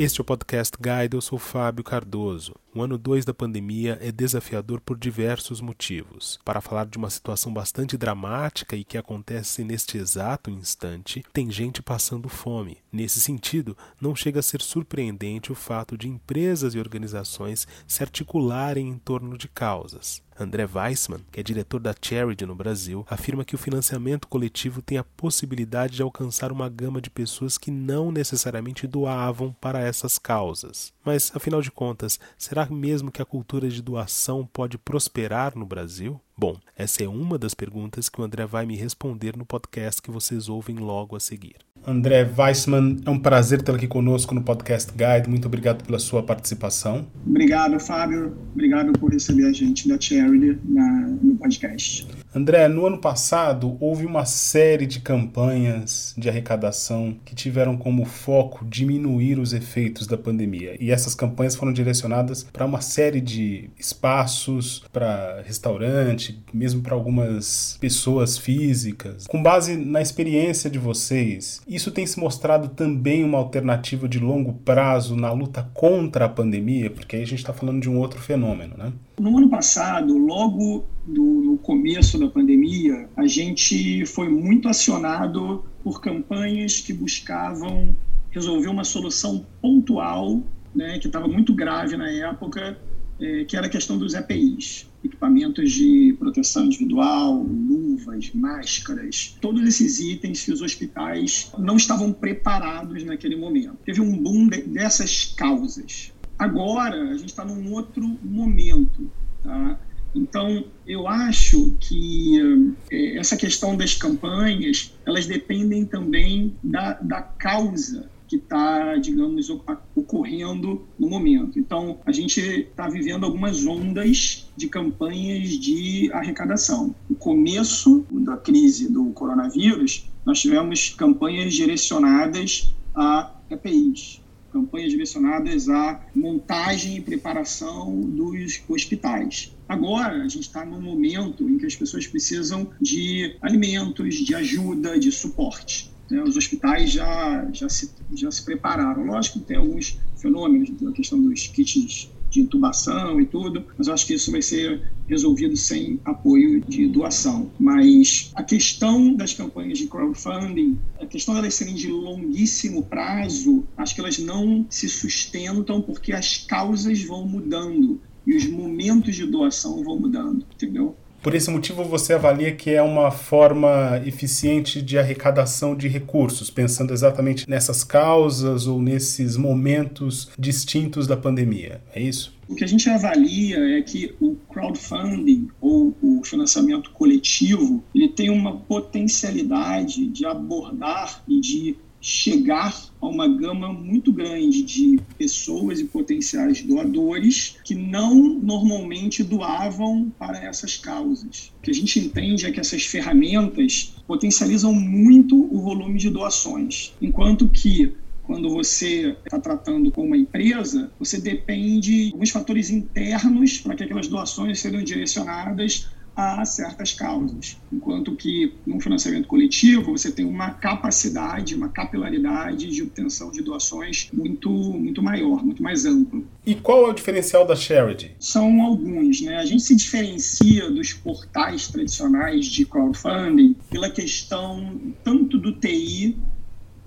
Este é o Podcast Guide, eu sou Fábio Cardoso. O ano 2 da pandemia é desafiador por diversos motivos. Para falar de uma situação bastante dramática e que acontece neste exato instante, tem gente passando fome. Nesse sentido, não chega a ser surpreendente o fato de empresas e organizações se articularem em torno de causas. André Weissman, que é diretor da Charity no Brasil, afirma que o financiamento coletivo tem a possibilidade de alcançar uma gama de pessoas que não necessariamente doavam para essas causas. Mas, afinal de contas, será mesmo que a cultura de doação pode prosperar no Brasil? Bom, essa é uma das perguntas que o André vai me responder no podcast que vocês ouvem logo a seguir. André Weissman, é um prazer tê-lo aqui conosco no Podcast Guide. Muito obrigado pela sua participação. Obrigado, Fábio. Obrigado por receber a gente da Charity na, no podcast. André, no ano passado houve uma série de campanhas de arrecadação que tiveram como foco diminuir os efeitos da pandemia. E essas campanhas foram direcionadas para uma série de espaços, para restaurante, mesmo para algumas pessoas físicas. Com base na experiência de vocês, isso tem se mostrado também uma alternativa de longo prazo na luta contra a pandemia, porque aí a gente está falando de um outro fenômeno, né? No ano passado, logo do, no começo da pandemia, a gente foi muito acionado por campanhas que buscavam resolver uma solução pontual, né, que estava muito grave na época, é, que era a questão dos EPIs, equipamentos de proteção individual, luvas, máscaras, todos esses itens que os hospitais não estavam preparados naquele momento. Teve um boom de, dessas causas. Agora, a gente está num outro momento. Tá? Então, eu acho que eh, essa questão das campanhas, elas dependem também da, da causa que está, digamos, ocorrendo no momento. Então, a gente está vivendo algumas ondas de campanhas de arrecadação. No começo da crise do coronavírus, nós tivemos campanhas direcionadas a EPIs, campanhas direcionadas à montagem e preparação dos hospitais. Agora, a gente está num momento em que as pessoas precisam de alimentos, de ajuda, de suporte. Né? Os hospitais já, já, se, já se prepararam. Lógico que tem alguns fenômenos, a questão dos kits de intubação e tudo, mas eu acho que isso vai ser resolvido sem apoio de doação. Mas a questão das campanhas de crowdfunding, a questão delas serem de longuíssimo prazo, acho que elas não se sustentam porque as causas vão mudando e os momentos de doação vão mudando, entendeu? Por esse motivo, você avalia que é uma forma eficiente de arrecadação de recursos, pensando exatamente nessas causas ou nesses momentos distintos da pandemia. É isso? O que a gente avalia é que o crowdfunding ou o financiamento coletivo ele tem uma potencialidade de abordar e de chegar a uma gama muito grande de pessoas e potenciais doadores que não normalmente doavam para essas causas. O que a gente entende é que essas ferramentas potencializam muito o volume de doações, enquanto que quando você está tratando com uma empresa, você depende de alguns fatores internos para que aquelas doações sejam direcionadas a certas causas. Enquanto que no financiamento coletivo você tem uma capacidade, uma capilaridade de obtenção de doações muito, muito maior, muito mais ampla. E qual é o diferencial da Charity? São alguns, né? A gente se diferencia dos portais tradicionais de crowdfunding pela questão tanto do TI,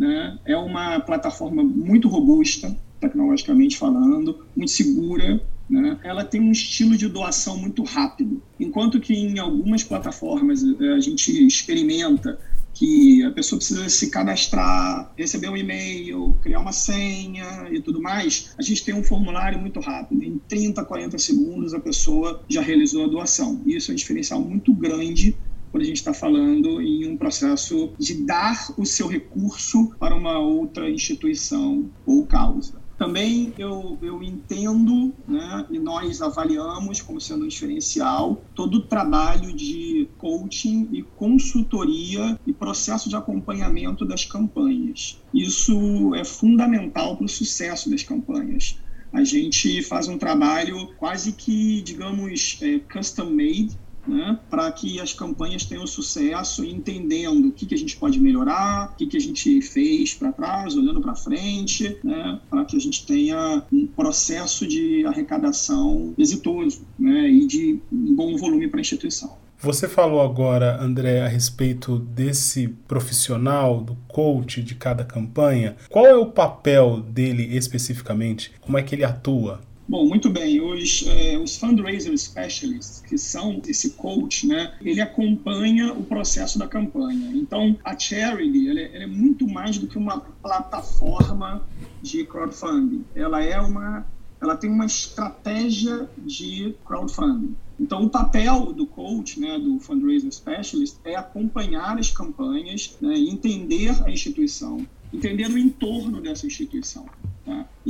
né? É uma plataforma muito robusta, tecnologicamente falando, muito segura, né? ela tem um estilo de doação muito rápido. Enquanto que em algumas plataformas eh, a gente experimenta que a pessoa precisa se cadastrar, receber um e-mail, criar uma senha e tudo mais, a gente tem um formulário muito rápido. Em 30, 40 segundos a pessoa já realizou a doação. Isso é um diferencial muito grande quando a gente está falando em um processo de dar o seu recurso para uma outra instituição ou causa. Também eu, eu entendo, né, e nós avaliamos como sendo um diferencial, todo o trabalho de coaching e consultoria e processo de acompanhamento das campanhas. Isso é fundamental para o sucesso das campanhas. A gente faz um trabalho quase que, digamos, é, custom made né, para que as campanhas tenham sucesso, entendendo o que, que a gente pode melhorar, o que, que a gente fez para trás, olhando para frente, né, para que a gente tenha um processo de arrecadação exitoso né, e de um bom volume para a instituição. Você falou agora, André, a respeito desse profissional, do coach de cada campanha. Qual é o papel dele especificamente? Como é que ele atua? Bom, muito bem. Os, é, os fundraiser specialists, que são esse coach, né, ele acompanha o processo da campanha. Então, a charity ela é, ela é muito mais do que uma plataforma de crowdfunding. Ela é uma, ela tem uma estratégia de crowdfunding. Então, o papel do coach, né, do fundraiser specialist, é acompanhar as campanhas, né, entender a instituição, entender o entorno dessa instituição.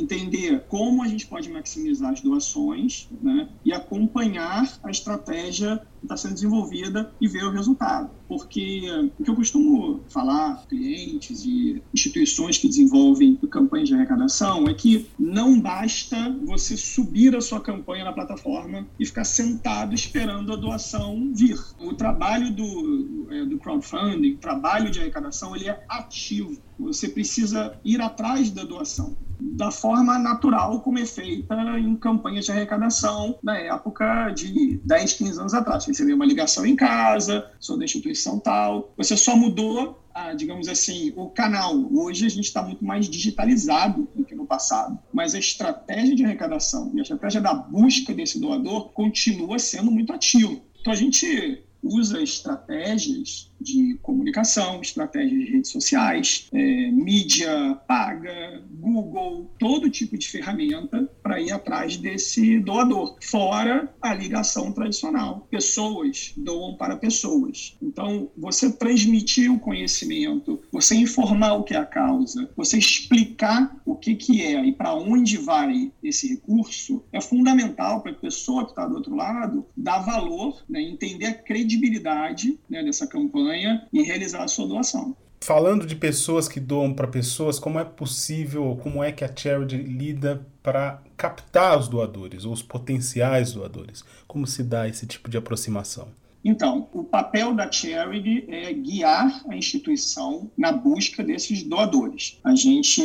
Entender como a gente pode maximizar as doações né? e acompanhar a estratégia que está sendo desenvolvida e ver o resultado. Porque o que eu costumo falar clientes e instituições que desenvolvem campanhas de arrecadação é que não basta você subir a sua campanha na plataforma e ficar sentado esperando a doação vir. O trabalho do, é, do crowdfunding, o trabalho de arrecadação, ele é ativo. Você precisa ir atrás da doação da forma natural como é feita em campanhas de arrecadação na época de 10, 15 anos atrás. Você recebeu uma ligação em casa, sou da instituição tal, você só mudou ah, digamos assim, o canal. Hoje a gente está muito mais digitalizado do que no passado, mas a estratégia de arrecadação e a estratégia da busca desse doador continua sendo muito ativa. Então a gente usa estratégias de comunicação, estratégias de redes sociais, é, mídia paga, Google, todo tipo de ferramenta para ir atrás desse doador, fora a ligação tradicional. Pessoas doam para pessoas. Então, você transmitir o conhecimento, você informar o que é a causa, você explicar o que, que é e para onde vai esse recurso, é fundamental para a pessoa que está do outro lado dar valor, né, entender a credibilidade né, dessa campanha e realizar a sua doação. Falando de pessoas que doam para pessoas, como é possível, como é que a Charity lida para captar os doadores ou os potenciais doadores? Como se dá esse tipo de aproximação? Então, o papel da Charity é guiar a instituição na busca desses doadores. A gente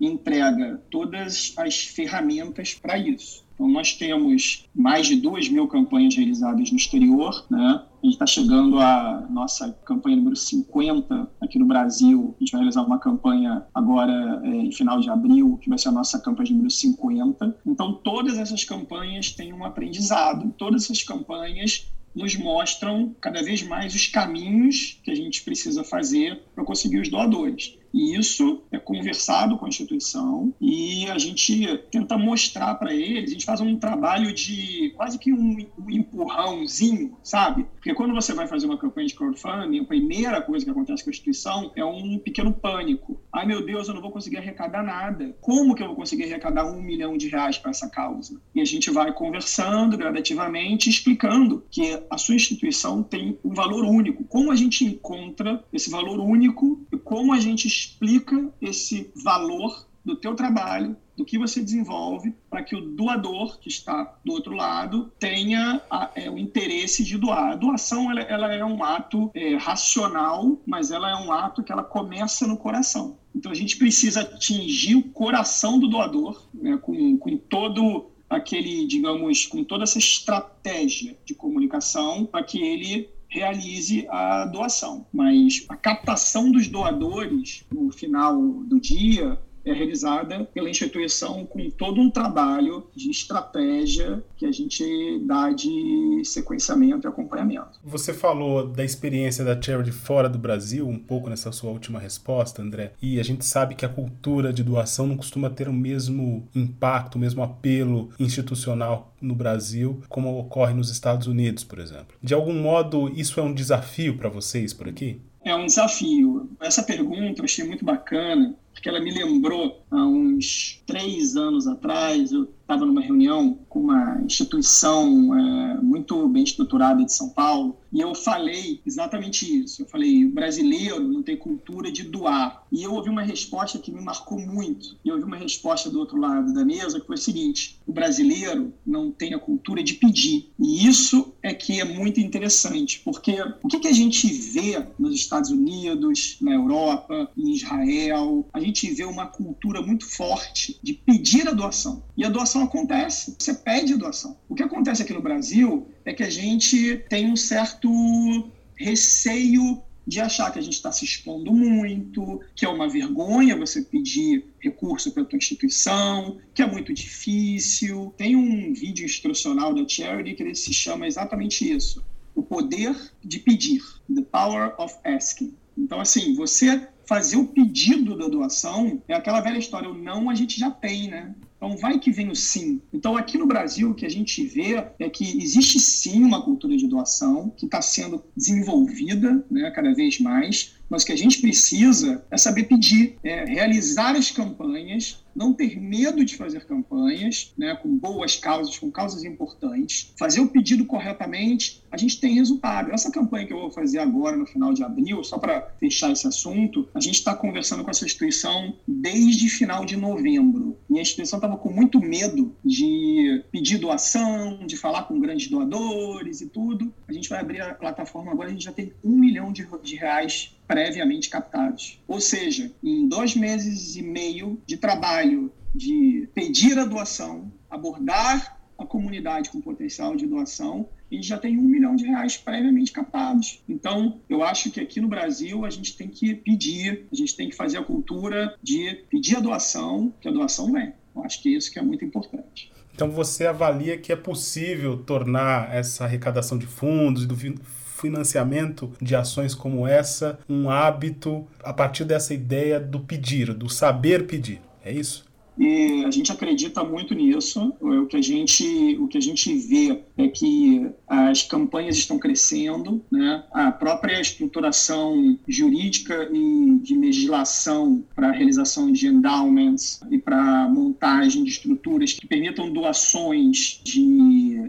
entrega todas as ferramentas para isso. Então, nós temos mais de duas mil campanhas realizadas no exterior, né? A gente está chegando à nossa campanha número 50 aqui no Brasil. A gente vai realizar uma campanha agora é, em final de abril, que vai ser a nossa campanha número 50. Então, todas essas campanhas têm um aprendizado. Todas essas campanhas nos mostram cada vez mais os caminhos que a gente precisa fazer para conseguir os doadores. E isso é conversado com a instituição e a gente tenta mostrar para eles, a gente faz um trabalho de quase que um, um, empurrãozinho, sabe? Porque quando você vai fazer uma campanha de crowdfunding, a primeira coisa que acontece com a instituição é um pequeno pânico. Ai meu Deus, eu não vou conseguir arrecadar nada. Como que eu vou conseguir arrecadar um milhão de reais para essa causa? E a gente vai conversando gradativamente, explicando que a sua instituição tem um valor único. Como a gente encontra esse valor único e como a gente explica esse valor do teu trabalho, do que você desenvolve, para que o doador que está do outro lado tenha a, é, o interesse de doar. A doação ela, ela é um ato é, racional, mas ela é um ato que ela começa no coração. Então a gente precisa atingir o coração do doador né, com, com todo aquele, digamos, com toda essa estratégia de comunicação para que ele realize a doação. Mas a captação dos doadores no final do dia é realizada pela instituição com todo um trabalho de estratégia que a gente dá de sequenciamento e acompanhamento. Você falou da experiência da Charity fora do Brasil, um pouco nessa sua última resposta, André, e a gente sabe que a cultura de doação não costuma ter o mesmo impacto, o mesmo apelo institucional no Brasil como ocorre nos Estados Unidos, por exemplo. De algum modo, isso é um desafio para vocês por aqui? É um desafio. Essa pergunta eu achei muito bacana, porque ela me lembrou há uns três anos atrás, eu estava numa reunião com uma instituição é, muito bem estruturada de São Paulo e eu falei exatamente isso. Eu falei: o brasileiro não tem cultura de doar. E eu ouvi uma resposta que me marcou muito. E eu ouvi uma resposta do outro lado da mesa que foi o seguinte: o brasileiro não tem a cultura de pedir. E isso é que é muito interessante, porque o que, que a gente vê nos Estados Unidos, na Europa, em Israel, a gente vê uma cultura muito forte de pedir a doação. E a doação acontece, você pede doação. O que acontece aqui no Brasil é que a gente tem um certo receio de achar que a gente está se expondo muito, que é uma vergonha você pedir recurso para a tua instituição, que é muito difícil. Tem um vídeo instrucional da Charity que ele se chama exatamente isso: o poder de pedir, the power of asking. Então, assim, você fazer o pedido da doação é aquela velha história, o não a gente já tem, né? Então, vai que vem o sim. Então, aqui no Brasil, o que a gente vê é que existe sim uma cultura de doação que está sendo desenvolvida né, cada vez mais, mas o que a gente precisa é saber pedir, é realizar as campanhas, não ter medo de fazer campanhas, né, com boas causas, com causas importantes, fazer o pedido corretamente, a gente tem resultado. Essa campanha que eu vou fazer agora, no final de abril, só para fechar esse assunto, a gente está conversando com essa instituição desde final de novembro. E a instituição estava com muito medo de pedir doação, de falar com grandes doadores e tudo. A gente vai abrir a plataforma agora, a gente já tem um milhão de, de reais previamente captados. Ou seja, em dois meses e meio de trabalho de pedir a doação, abordar a comunidade com potencial de doação, a gente já tem um milhão de reais previamente captados. Então, eu acho que aqui no Brasil a gente tem que pedir, a gente tem que fazer a cultura de pedir a doação, que a doação vem. Eu acho que isso que é muito importante. Então você avalia que é possível tornar essa arrecadação de fundos e do financiamento de ações como essa um hábito a partir dessa ideia do pedir, do saber pedir. É isso? E a gente acredita muito nisso. O que a gente, o que a gente vê é que as campanhas estão crescendo, né? a própria estruturação jurídica e de legislação para a realização de endowments e para montagem de estruturas que permitam doações de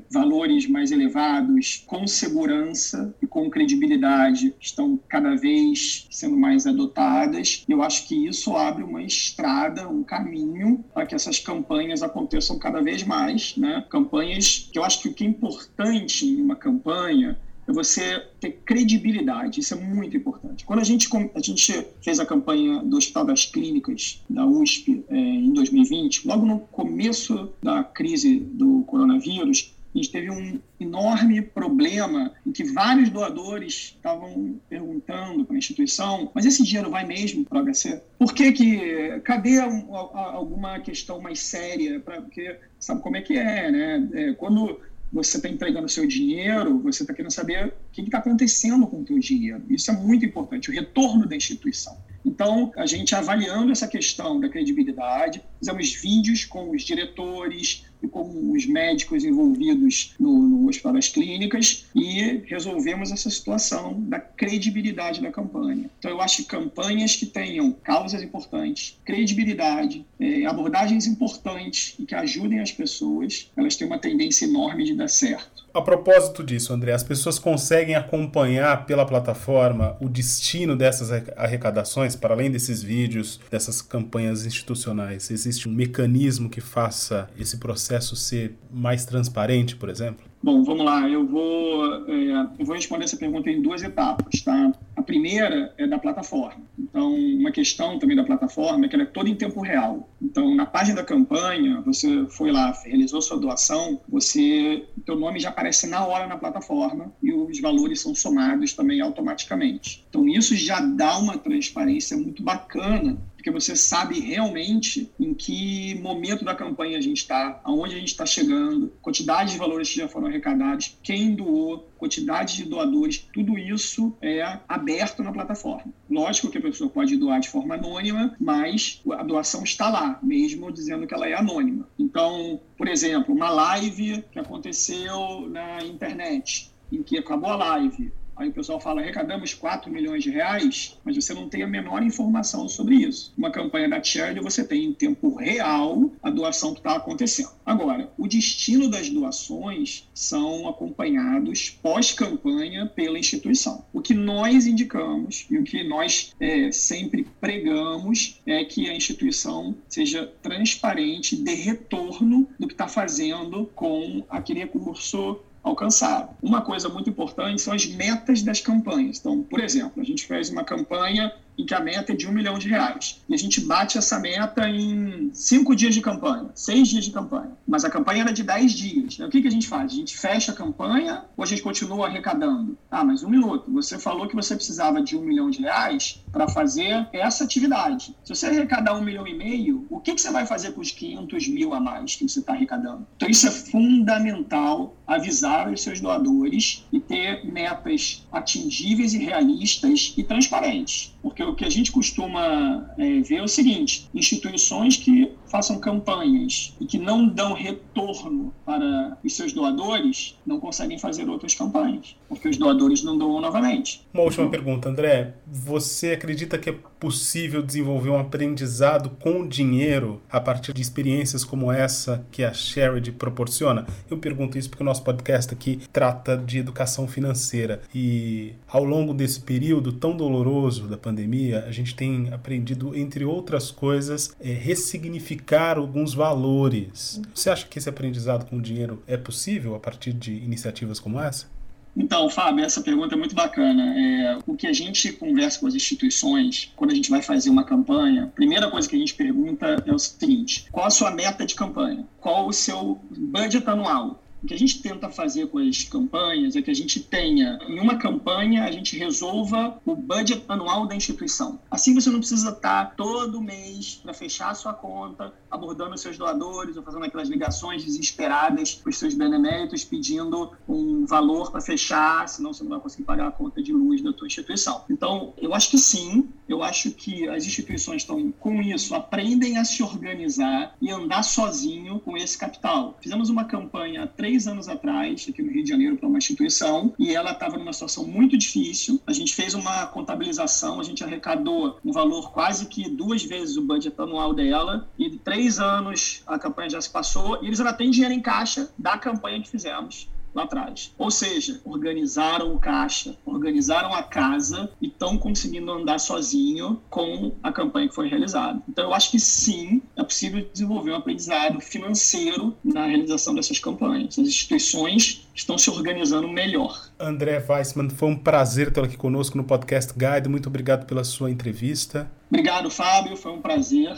valores mais elevados com segurança e com credibilidade estão cada vez sendo mais adotadas. Eu acho que isso abre uma estrada, um caminho para que essas campanhas aconteçam cada vez mais, né? Campanhas que eu acho que o que é importante em uma campanha é você ter credibilidade, isso é muito importante. Quando a gente, a gente fez a campanha do Hospital das Clínicas da USP é, em 2020, logo no começo da crise do coronavírus, a gente teve um enorme problema em que vários doadores estavam perguntando para a instituição, mas esse dinheiro vai mesmo para o HC? Por que que, cadê um, alguma questão mais séria? Pra, porque sabe como é que é, né? É, quando você está entregando seu dinheiro, você está querendo saber o que está acontecendo com o teu dinheiro. Isso é muito importante, o retorno da instituição. Então, a gente avaliando essa questão da credibilidade, fizemos vídeos com os diretores e com os médicos envolvidos no, no Hospital das Clínicas e resolvemos essa situação da credibilidade da campanha. Então, eu acho que campanhas que tenham causas importantes, credibilidade, é, abordagens importantes e que ajudem as pessoas, elas têm uma tendência enorme de dar certo. A propósito disso, André, as pessoas conseguem acompanhar pela plataforma o destino dessas arrecadações, para além desses vídeos, dessas campanhas institucionais? Existe um mecanismo que faça esse processo ser mais transparente, por exemplo? Bom, vamos lá. Eu vou, é, eu vou responder essa pergunta em duas etapas, tá? A primeira é da plataforma. Então, uma questão também da plataforma é que ela é toda em tempo real. Então, na página da campanha, você foi lá, realizou sua doação, você, teu nome já aparece na hora na plataforma e os valores são somados também automaticamente. Então, isso já dá uma transparência muito bacana porque você sabe realmente em que momento da campanha a gente está, aonde a gente está chegando, quantidade de valores que já foram arrecadados, quem doou, quantidade de doadores, tudo isso é aberto na plataforma. Lógico que a pessoa pode doar de forma anônima, mas a doação está lá, mesmo dizendo que ela é anônima. Então, por exemplo, uma live que aconteceu na internet, em que acabou a live, Aí o pessoal fala, arrecadamos 4 milhões de reais, mas você não tem a menor informação sobre isso. Uma campanha da charity, você tem em tempo real a doação que está acontecendo. Agora, o destino das doações são acompanhados pós-campanha pela instituição. O que nós indicamos e o que nós é, sempre pregamos é que a instituição seja transparente, dê retorno do que está fazendo com aquele recurso alcançado. Uma coisa muito importante são as metas das campanhas. Então, por exemplo, a gente fez uma campanha em que a meta é de um milhão de reais. E a gente bate essa meta em cinco dias de campanha, seis dias de campanha. Mas a campanha era de dez dias. O que, que a gente faz? A gente fecha a campanha ou a gente continua arrecadando? Ah, mas um minuto. Você falou que você precisava de um milhão de reais para fazer essa atividade. Se você arrecadar um milhão e meio, o que, que você vai fazer com os 500 mil a mais que você está arrecadando? Então, isso é fundamental avisar os seus doadores e ter metas atingíveis e realistas e transparentes. Porque o que a gente costuma é, ver é o seguinte: instituições que façam campanhas e que não dão retorno para os seus doadores não conseguem fazer outras campanhas, porque os doadores não doam novamente. Uma última pergunta, André. Você acredita que é possível desenvolver um aprendizado com dinheiro a partir de experiências como essa que a Charity proporciona? Eu pergunto isso porque o nosso podcast aqui trata de educação financeira e ao longo desse período tão doloroso da pandemia, a gente tem aprendido, entre outras coisas, é, ressignificar alguns valores. Você acha que esse aprendizado com dinheiro é possível a partir de iniciativas como essa? Então, Fábio, essa pergunta é muito bacana. É, o que a gente conversa com as instituições, quando a gente vai fazer uma campanha, a primeira coisa que a gente pergunta é o seguinte: qual a sua meta de campanha? Qual o seu budget anual? O que a gente tenta fazer com as campanhas é que a gente tenha, em uma campanha, a gente resolva o budget anual da instituição. Assim você não precisa estar todo mês para fechar a sua conta, abordando os seus doadores ou fazendo aquelas ligações desesperadas para os seus beneméritos, pedindo um valor para fechar, senão você não vai conseguir pagar a conta de luz da tua instituição. Então, eu acho que sim, eu acho que as instituições estão com isso, aprendem a se organizar e andar sozinho com esse capital. Fizemos uma campanha três três anos atrás, aqui no Rio de Janeiro, para uma instituição, e ela estava numa situação muito difícil. A gente fez uma contabilização, a gente arrecadou um valor quase que duas vezes o budget anual dela, e três anos a campanha já se passou, e eles ainda têm dinheiro em caixa da campanha que fizemos lá atrás. Ou seja, organizaram o caixa, organizaram a casa e estão conseguindo andar sozinho com a campanha que foi realizada. Então, eu acho que sim, é possível desenvolver um aprendizado financeiro na realização dessas campanhas. As instituições estão se organizando melhor. André Weissman, foi um prazer tê-lo aqui conosco no Podcast Guide. Muito obrigado pela sua entrevista. Obrigado, Fábio. Foi um prazer